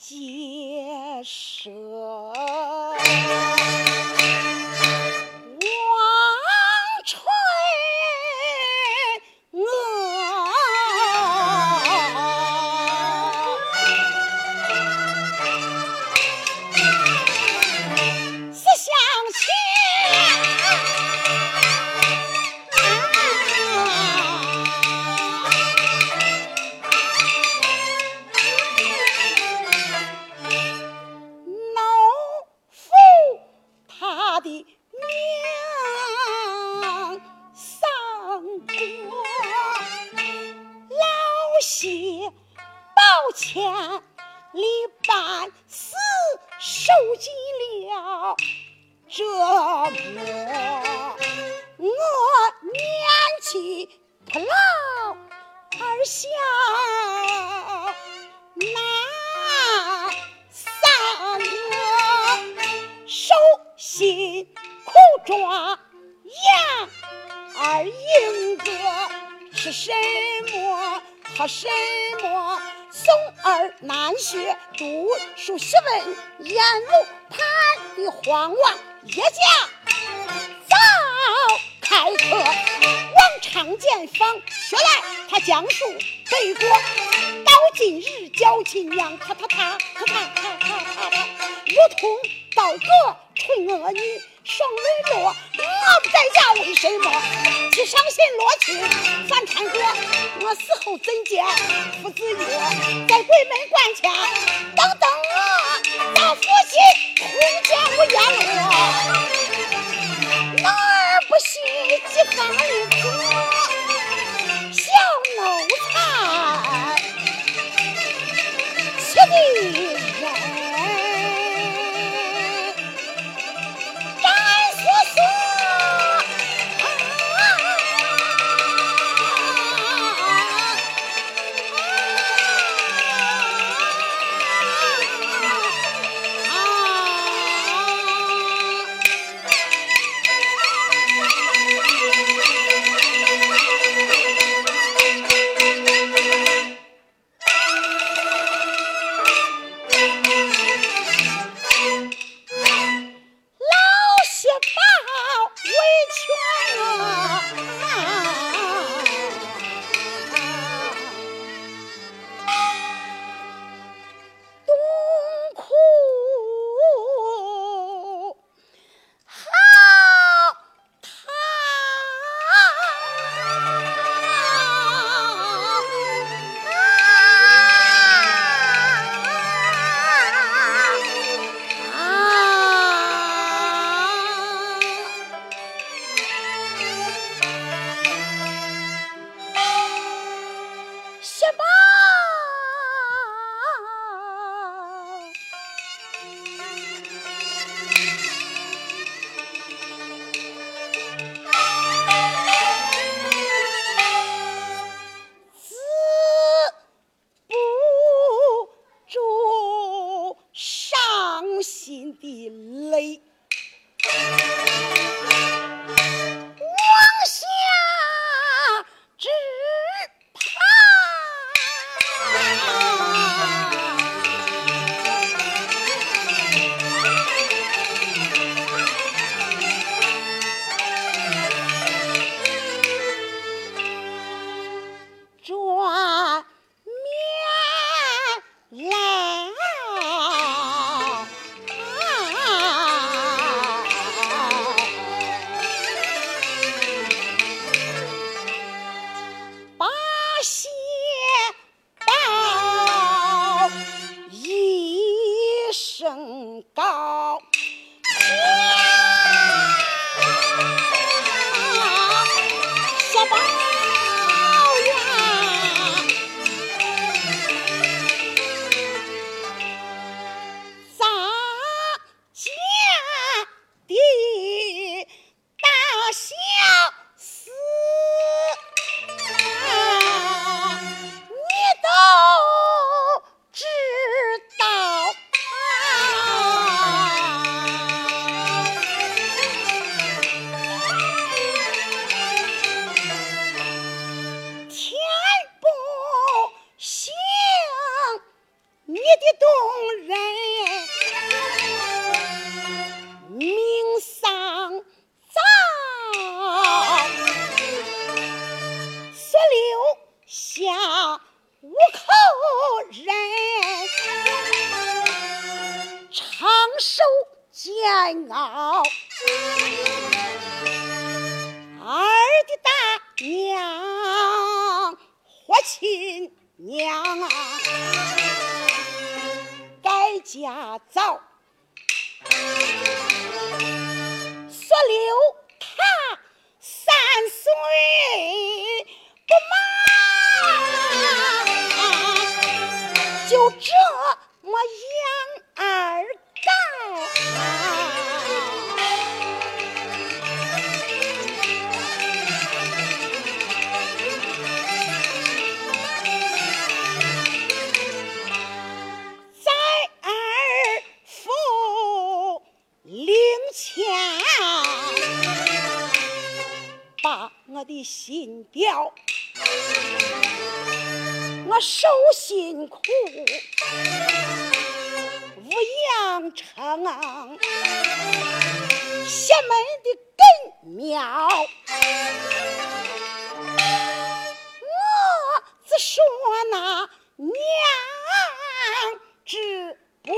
建设不下那三个手，心苦抓羊儿，英子是什么和什么？松儿难学，读书学问，厌恶他的荒妄，一家早开课。常见访学来，他讲述北国到今日教亲娘，他他他他他他他他，如同刀割纯恶女。双泪落，我不在家，为什么？去伤心落去反缠过，我死后怎见父子约？在鬼门关前等等我，到父亲亲娘啊，改嫁早，说留他三岁不。我的心吊。我受辛苦，无养成邪门的根苗，我只说那娘之不。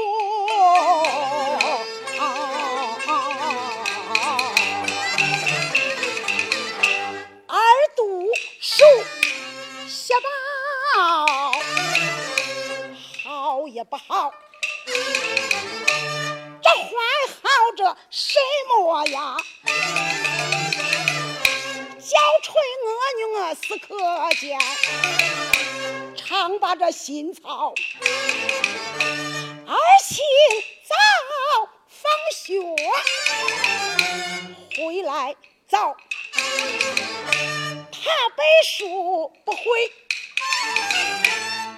恶女我是可见，常把这心操。儿媳早放学回来早。他背书不会，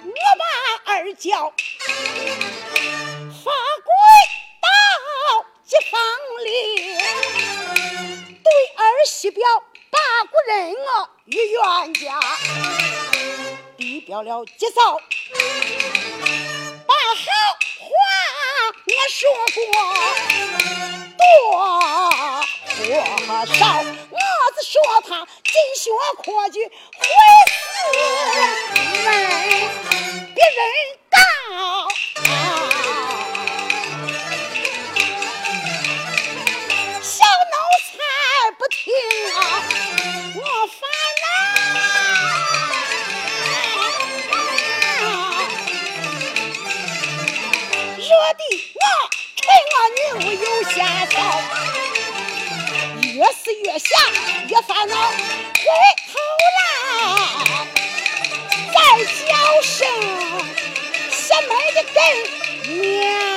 我把儿叫，发归到街坊里，对儿媳表八股人我与冤家，递表了介绍，把好话我说过，多或少，我只说他。进学科举会死问别人越想，越烦恼，回头来再叫声小妹的根娘。